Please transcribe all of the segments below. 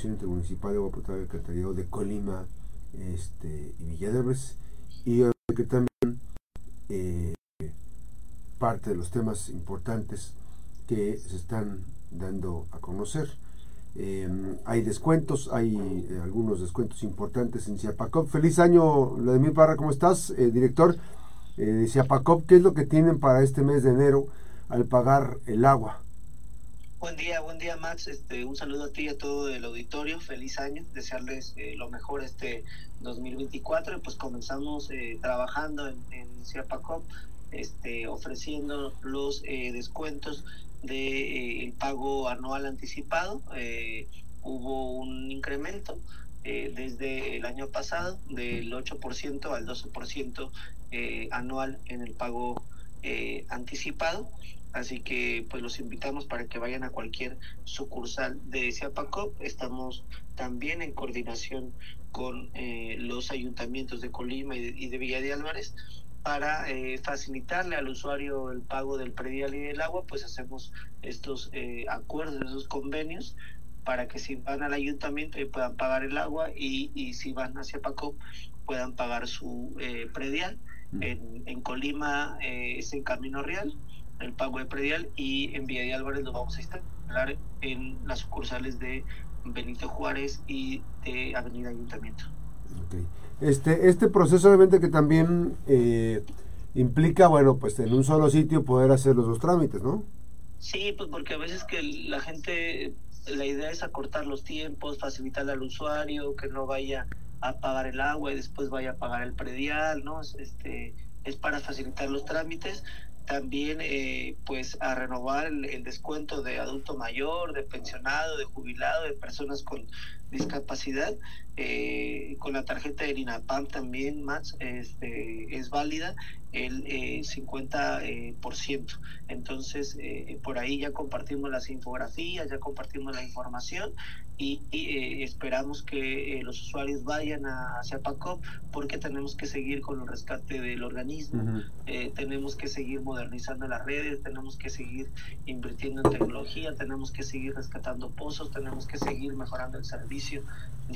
Comisión Intermunicipal de Agua Potable y Alcantarillado de Colima este, y Villa y que también eh, parte de los temas importantes que se están dando a conocer. Em, hay descuentos, hay eh, algunos descuentos importantes en Ciapacop. Feliz año, Vladimir Parra, ¿cómo estás? Eh, director de Ciapacop, ¿qué es lo que tienen para este mes de enero al pagar el agua? Buen día, buen día Max. Este, un saludo a ti y a todo el auditorio. Feliz año. Desearles lo mejor este 2024. Y pues comenzamos trabajando en, en Ciapacop, este, ofreciendo los descuentos de eh, pago anual anticipado. Eh, hubo un incremento eh, desde el año pasado del 8% al 12% anual en el pago anticipado. Así que pues los invitamos para que vayan a cualquier sucursal de Ciapacop. Estamos también en coordinación con los ayuntamientos de Colima y de, y de Villa de Álvarez para eh, facilitarle al usuario el pago del predial y del agua, pues hacemos estos eh, acuerdos, esos convenios, para que si van al ayuntamiento puedan pagar el agua y, y si van hacia Paco puedan pagar su eh, predial. Mm. En, en, Colima es en Camino Real el pago de predial y en Villa de Álvarez lo vamos a instalar en las sucursales de Benito Juárez y de Avenida Ayuntamiento. Okay. Este, este proceso obviamente que también eh, implica, bueno, pues en un solo sitio poder hacer los dos trámites, ¿no? Sí, pues porque a veces que la gente, la idea es acortar los tiempos, facilitarle al usuario, que no vaya a pagar el agua y después vaya a pagar el predial, ¿no? Este, es para facilitar los trámites también eh, pues a renovar el, descuento de adulto mayor, de pensionado, de jubilado, de personas con discapacidad. Eh, con la tarjeta de INAPAM también más este, es válida el eh, 50%. Eh, Entonces, eh, por ahí ya compartimos las infografías, ya compartimos la información y, eh, esperamos que los usuarios vayan a, hacia PACOP porque tenemos que seguir con el rescate del organismo, tenemos que seguir modernizando las redes, tenemos que seguir invirtiendo en tecnología, tenemos que seguir rescatando pozos, tenemos que seguir mejorando el servicio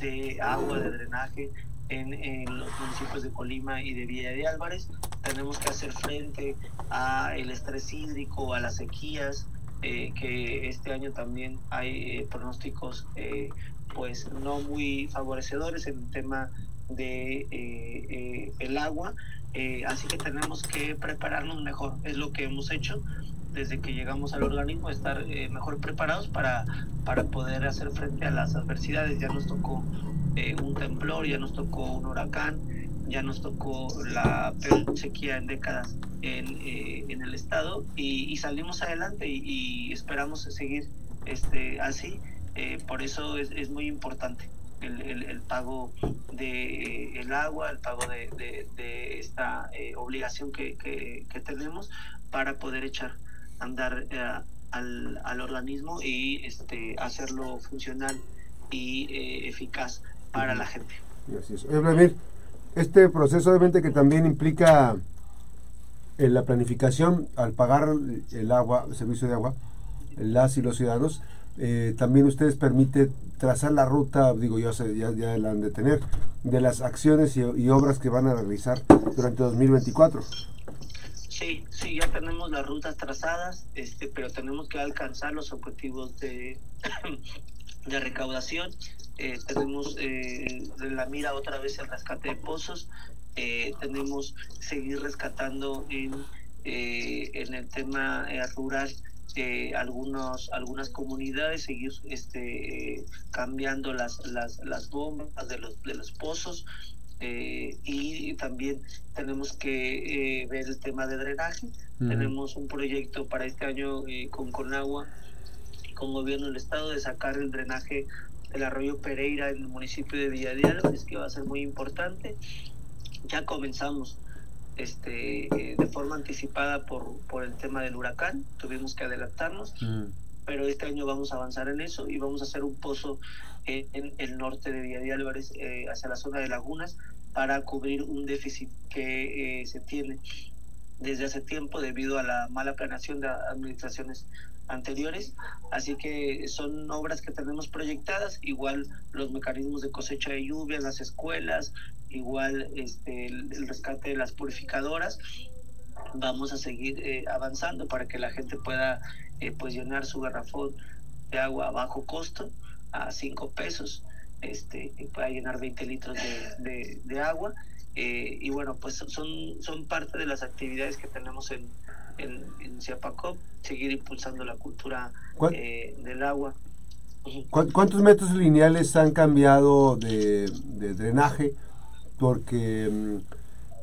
de agua, de drenaje en, los municipios de Colima y de Villa de Álvarez. Tenemos que hacer frente a el estrés hídrico, a las sequías, eh, que este año también hay eh, pronósticos eh, pues no muy favorecedores en el tema de el agua. así que tenemos que prepararnos mejor, es lo que hemos hecho desde que llegamos al organismo, estar mejor preparados para, para poder hacer frente a las adversidades. Ya nos tocó eh, un temblor, ya nos tocó un huracán, ya nos tocó la peor sequía en décadas en, eh, en el estado y, salimos adelante y, esperamos seguir este, así. Eh, por eso es, es, muy importante el, el, pago de el agua, el pago de, de, esta obligación que, que, tenemos para poder echar andar al, al organismo y este, hacerlo funcional y eficaz para la gente. este proceso obviamente que también implica en la planificación al pagar el agua, el servicio de agua, las y los ciudadanos, eh, también ustedes permite trazar la ruta, digo yo, ya, ya la han de tener, de las acciones y, y, obras que van a realizar durante 2024. Sí, sí, ya tenemos las rutas trazadas, este, pero tenemos que alcanzar los objetivos de, de recaudación eh, tenemos eh, la mira otra vez el rescate de pozos, eh, tenemos seguir rescatando en, eh, en el tema rural algunos, algunas comunidades, seguir este, cambiando las, las, las bombas de los, de los pozos. Y también tenemos que ver el tema de drenaje. Tenemos un proyecto para este año con Conagua con gobierno del estado de sacar el drenaje el arroyo Pereira en el municipio de Villa de Álvarez, que va a ser muy importante. Ya comenzamos este, eh, de forma anticipada por, por el tema del huracán, tuvimos que adelantarnos. Pero este año vamos a avanzar en eso y vamos a hacer un pozo en, el norte de Villa de Álvarez, eh, hacia la zona de lagunas, para cubrir un déficit que eh, se tiene desde hace tiempo debido a la mala planeación de administraciones anteriores, así que son obras que tenemos proyectadas, igual los mecanismos de cosecha de lluvia en las escuelas, igual este, el, rescate de las purificadoras, vamos a seguir eh, avanzando para que la gente pueda eh, pues llenar su garrafón de agua a bajo costo, a 5 pesos, este, y pueda llenar 20 litros de, de, agua. Eh, y bueno, pues son, son parte de las actividades que tenemos en, en, en Ciapacop, seguir impulsando la cultura eh, del agua. ¿Cuántos metros lineales han cambiado de, drenaje? Porque, mm,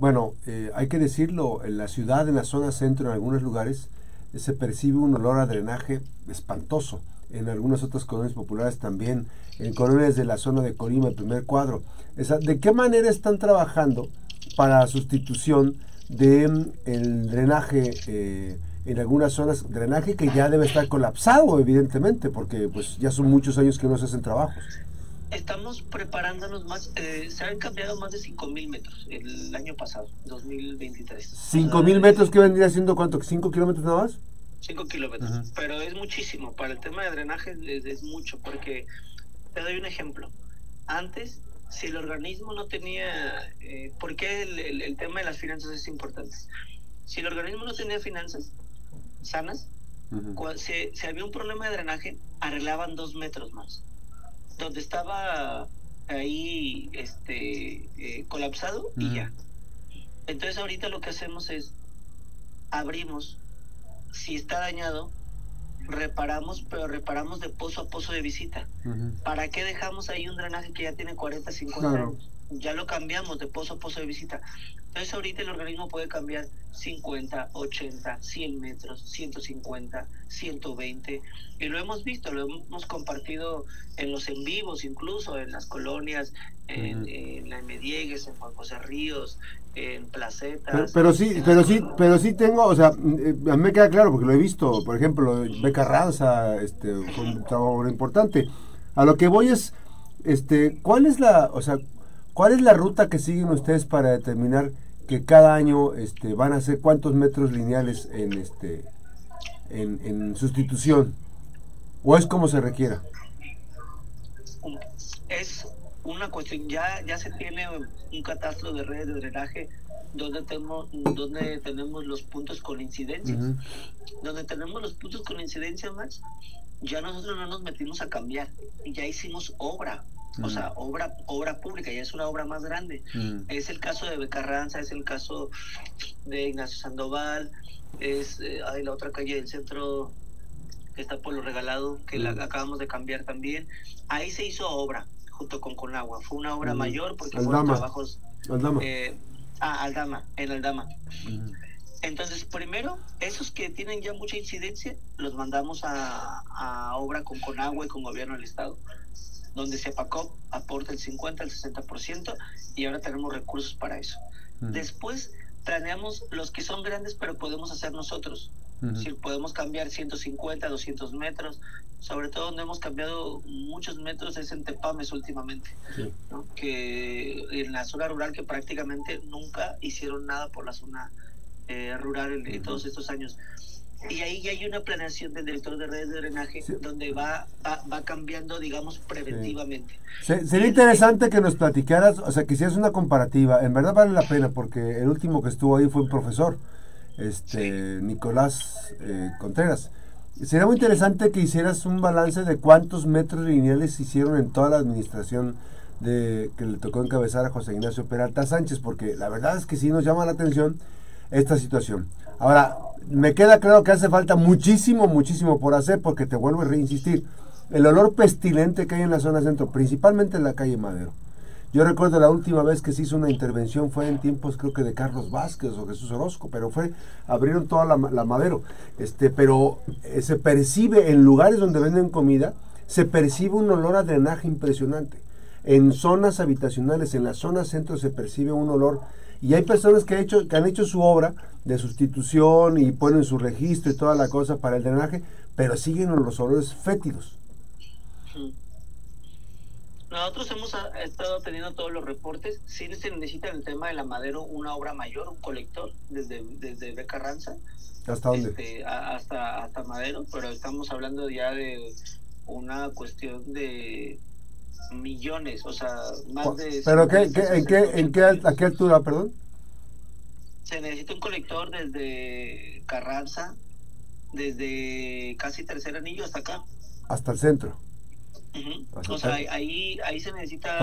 bueno, eh, hay que decirlo, en la ciudad, en la zona centro, en algunos lugares, se percibe un olor a drenaje espantoso. En algunas otras colonias populares también, en colonias de la zona de Colima, el primer cuadro. ¿De qué manera están trabajando para sustitución de el drenaje eh, en algunas zonas, drenaje que ya debe estar colapsado, evidentemente, porque pues ya son muchos años que no se hacen trabajos. Estamos preparándonos más, eh, se han cambiado más de 5.000 metros el año pasado, 2023. ¿5.000 metros que vendría siendo cuánto? ¿5 kilómetros nada más? 5 kilómetros, pero es muchísimo, para el tema de drenaje es mucho, porque te doy un ejemplo. Antes si el organismo no tenía, eh, ¿por qué el, tema de las finanzas es importante? Si el organismo no tenía finanzas sanas, si, había un problema de drenaje, arreglaban dos metros más. Donde estaba ahí este, eh, colapsado y ya. Entonces ahorita lo que hacemos es abrimos, si está dañado, reparamos, pero reparamos de pozo a pozo de visita. ¿Para qué dejamos ahí un drenaje que ya tiene 40, 50 años? Ya lo cambiamos de pozo a pozo de visita. Entonces ahorita el organismo puede cambiar 50, 80, 100 metros, 150, 120. Y lo hemos visto, lo hemos compartido en los en vivos, incluso en las colonias, en, la Mediegues, en Juan José Ríos, en Placetas. Pero, sí, pero sí, pero sí tengo, o sea, a mí me queda claro porque lo he visto, por ejemplo, Beca Ranza, este, fue un trabajo importante. A lo que voy es, este, ¿cuál es la, o sea, cuál es la ruta que siguen ustedes para determinar que cada año, este, van a hacer cuántos metros lineales en, este, en, sustitución? ¿O es como se requiera? Es una cuestión, ya, ya se tiene un catastro de redes de drenaje donde tenemos, donde tenemos los puntos con incidencias. Donde tenemos los puntos con incidencia más, ya nosotros no nos metimos a cambiar, ya hicimos obra. O sea, obra obra pública, ya es una obra más grande. Es el caso de Becarranza, es el caso de Ignacio Sandoval, es eh, la otra calle del centro que está por lo regalado, que la acabamos de cambiar también. Ahí se hizo obra junto con Conagua. Fue una obra mayor porque fueron trabajos... Aldama. Eh, ah, Aldama, en Aldama. Entonces, primero, esos que tienen ya mucha incidencia, los mandamos a, obra con Conagua y con Gobierno del Estado, donde Cepacop aporta el 50, el 60%, y ahora tenemos recursos para eso. Después, planeamos los que son grandes, pero podemos hacer nosotros. Si podemos cambiar 150, 200 metros, sobre todo donde hemos cambiado muchos metros es en Tepames últimamente, que en la zona rural que prácticamente nunca hicieron nada por la zona eh, rural en, todos estos años. Y ahí ya hay una planeación del director de redes de drenaje donde va, va, cambiando, digamos, preventivamente. sería interesante que nos platicaras, o sea, que hicieras una comparativa. En verdad vale la pena porque el último que estuvo ahí fue un profesor este Nicolás eh, Contreras. Sería muy interesante que hicieras un balance de cuántos metros lineales hicieron en toda la administración de que le tocó encabezar a José Ignacio Peralta Sánchez, porque la verdad es que sí nos llama la atención esta situación. Ahora, me queda claro que hace falta muchísimo, muchísimo por hacer, porque te vuelvo a reinsistir, el olor pestilente que hay en la zona centro, principalmente en la calle Madero, yo recuerdo la última vez que se hizo una intervención fue en tiempos creo que de Carlos Vázquez o Jesús Orozco, pero fue, abrieron toda la, madero. Este, pero eh, se percibe en lugares donde venden comida, se percibe un olor a drenaje impresionante. En zonas habitacionales, en la zona centro se percibe un olor y hay personas que, hecho, que han hecho su obra de sustitución y ponen su registro y toda la cosa para el drenaje, pero siguen los olores fétidos. Nosotros hemos estado teniendo todos los reportes. Sí se necesita en el tema de la madero una obra mayor, un colector, desde, desde Becarranza. ¿Hasta dónde? Este, hasta, hasta Madero, pero estamos hablando ya de una cuestión de millones, o sea, más de... ¿Pero qué, en, qué, en qué, a qué altura, perdón? Se necesita un colector desde Carranza, desde casi tercer anillo hasta acá. Hasta el centro. O sea, ahí, ahí se necesita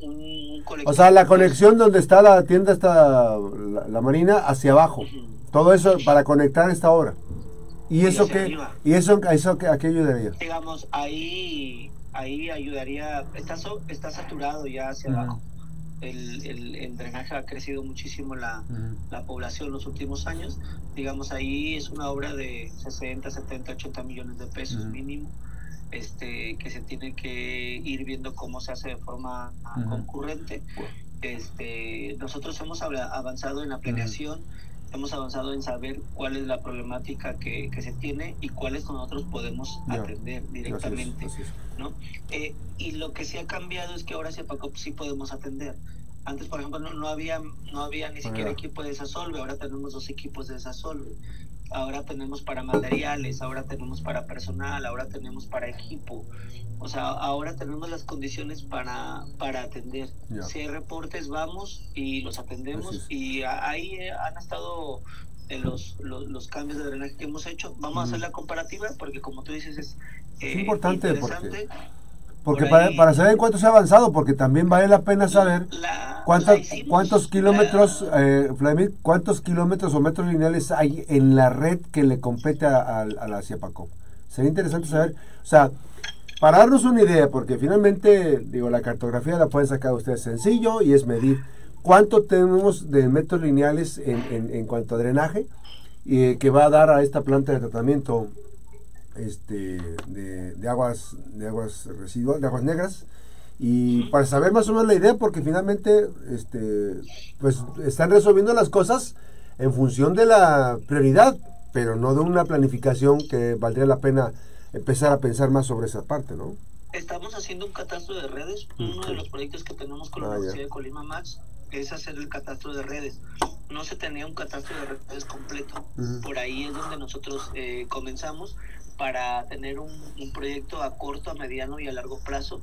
un, O sea, la conexión donde está la tienda, está la, marina, hacia abajo. Todo eso para conectar esta obra. ¿Y eso qué? ¿Y eso, eso a qué ayudaría? Digamos, ahí, ahí ayudaría, está, está saturado ya hacia abajo. El, el, drenaje ha crecido muchísimo la, la población en los últimos años. Digamos, ahí es una obra de 60, 70, 80 millones de pesos mínimo este, que se tiene que ir viendo cómo se hace de forma concurrente. Este, nosotros hemos avanzado en la planeación, hemos avanzado en saber cuál es la problemática que, que se tiene y cuáles nosotros podemos atender directamente. ¿no? Eh, y lo que sí ha cambiado es que ahora sí podemos atender. Antes, por ejemplo, no, no había no había ni siquiera equipo de desasolve, ahora tenemos dos equipos de desasolve ahora tenemos para materiales, ahora tenemos para personal, ahora tenemos para equipo. O sea, ahora tenemos las condiciones para, para atender. Si hay reportes, vamos y los atendemos. Y ahí han estado los, los, cambios de drenaje que hemos hecho. Vamos a hacer la comparativa porque, como tú dices, es, eh, importante. Porque porque para, para, saber en cuánto se ha avanzado, porque también vale la pena saber cuántos, cuántos kilómetros, eh, cuántos kilómetros o metros lineales hay en la red que le compete a, la CIAPACO. Sería interesante saber, o sea, para darnos una idea, porque finalmente, digo, la cartografía la pueden sacar ustedes sencillo y es medir cuánto tenemos de metros lineales en, en, en cuanto a drenaje y que va a dar a esta planta de tratamiento este, de, aguas de aguas residuales, de aguas negras. Y para saber más o menos la idea porque finalmente este pues están resolviendo las cosas en función de la prioridad pero no de una planificación que valdría la pena empezar a pensar más sobre esa parte no estamos haciendo un catastro de redes. Uno de los proyectos que tenemos con la ah, Universidad de Colima Max es hacer el catastro de redes. No se tenía un catastro de redes completo. Por ahí es donde nosotros eh, comenzamos para tener un, proyecto a corto, a mediano y a largo plazo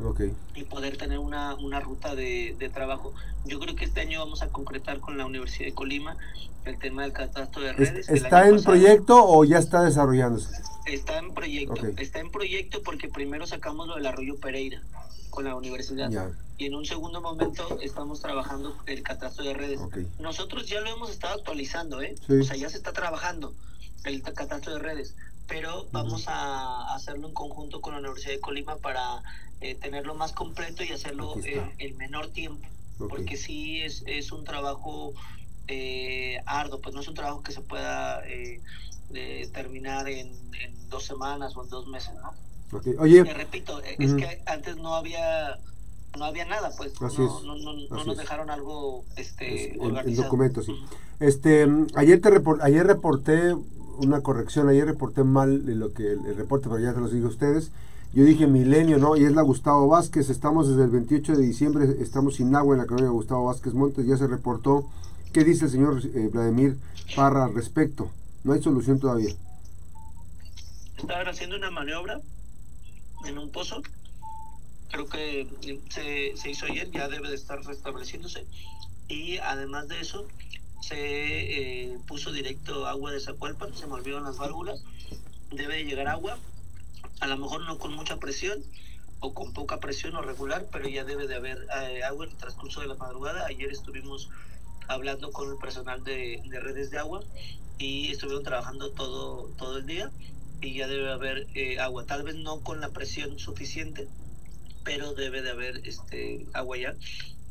y poder tener una, una ruta de, trabajo. Yo creo que este año vamos a concretar con la Universidad de Colima el tema del catastro de redes. ¿Está en proyecto o ya está desarrollándose? Está en proyecto, está en proyecto porque primero sacamos lo del Arroyo Pereira con la universidad y en un segundo momento estamos trabajando el catastro de redes. Nosotros ya lo hemos estado actualizando, ¿eh? O sea, ya se está trabajando el catastro de redes pero vamos a hacerlo en conjunto con la Universidad de Colima para eh, tenerlo más completo y hacerlo en, menor tiempo, porque sí es, es un trabajo eh, arduo, pues no es un trabajo que se pueda eh, terminar en, dos semanas o en dos meses, ¿no? Oye, Te repito, es que antes no había no había nada, pues no, no, no, nos dejaron algo este, En, documentos, sí. Este, ayer, te ayer reporté una corrección, ayer reporté mal lo que el, reporte, pero ya se los digo a ustedes. Yo dije milenio, ¿no? Y es la Gustavo Vázquez. Estamos desde el 28 de diciembre, estamos sin agua en la colonia Gustavo Vázquez Montes. Ya se reportó. ¿Qué dice el señor eh, Vladimir Parra al respecto? No hay solución todavía. Estaban haciendo una maniobra en un pozo. Creo que se, se hizo ayer, ya debe de estar restableciéndose. Y además de eso, se eh, puso directo agua de Zacualpan, se volvieron las válvulas, debe llegar agua, a lo mejor no con mucha presión o con poca presión o regular, pero ya debe de haber eh, agua en el transcurso de la madrugada. Ayer estuvimos hablando con el personal de, redes de agua y estuvieron trabajando todo, todo el día y ya debe haber eh, agua, tal vez no con la presión suficiente, pero debe de haber este agua ya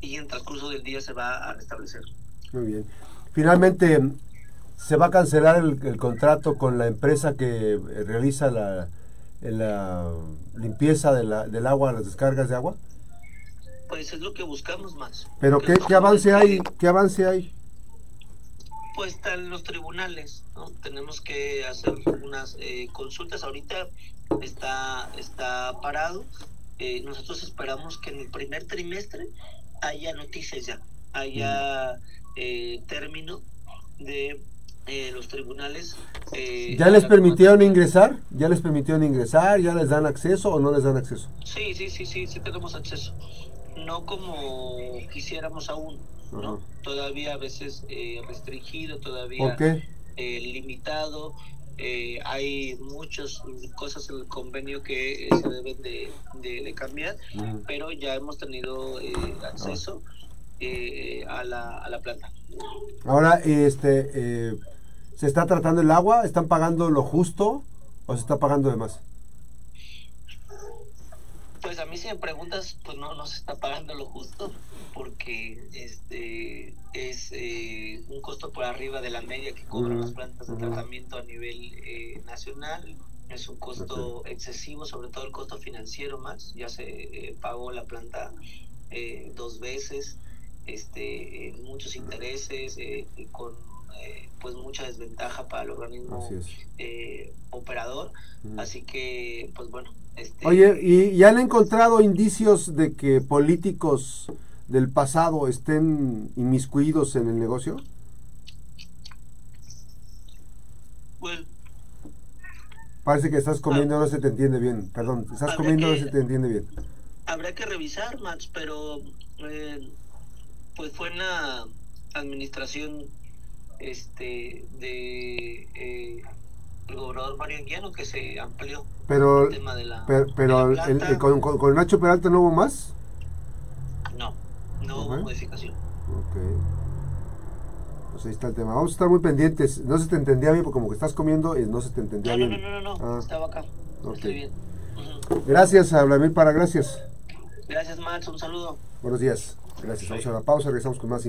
y en el transcurso del día se va a restablecer. Muy bien. Finalmente, ¿se va a cancelar el, contrato con la empresa que realiza la, la limpieza de la, del agua, las descargas de agua? Pues es lo que buscamos más. ¿Pero qué, qué avance hay? ¿Qué avance hay? Pues están los tribunales, ¿no? Tenemos que hacer unas eh, consultas. Ahorita está, está parado eh, nosotros esperamos que en el primer trimestre haya noticias ya, haya eh, término de eh, los tribunales. Eh, ¿Ya les permitieron ingresar? ¿Ya les permitieron ingresar? ¿Ya les dan acceso o no les dan acceso? Sí, sí, sí, sí, sí tenemos acceso. No como quisiéramos aún, ¿no? Todavía a veces eh, restringido, todavía limitado. hay muchas cosas en el convenio que se deben de, cambiar, pero ya hemos tenido acceso a, la, a la planta. Ahora, este, ¿Se está tratando el agua? ¿Están pagando lo justo o se está pagando de más? Pues a mí si me preguntas, pues no, no se está pagando lo justo porque este es eh, un costo por arriba de la media que cobran las plantas de tratamiento a nivel eh, nacional. Es un costo excesivo, sobre todo el costo financiero más. Ya se eh, pagó la planta dos veces, este, muchos intereses, con eh, pues mucha desventaja para el organismo eh, operador. Así que, pues bueno. Este, Oye, ¿y, ¿y, han encontrado indicios de que políticos del pasado estén inmiscuidos en el negocio? Bueno. Parece que estás comiendo, ah. no se te entiende bien. Perdón, estás comiendo, no se te entiende bien. Habría que revisar, Max, pero eh, pues fue en la administración este de eh, el gobernador Mario Anguiano que se amplió pero el tema de la pero, con, con, Nacho Peralta no hubo más no no hubo modificación. Ok. Pues ahí está el tema. Vamos a estar muy pendientes. No se te entendía bien porque como que estás comiendo y no se te entendía bien no no no no, ah. estaba acá. Estoy bien. Gracias a Vladimir para gracias. Gracias Max un saludo. Buenos días gracias vamos a la pausa regresamos con más información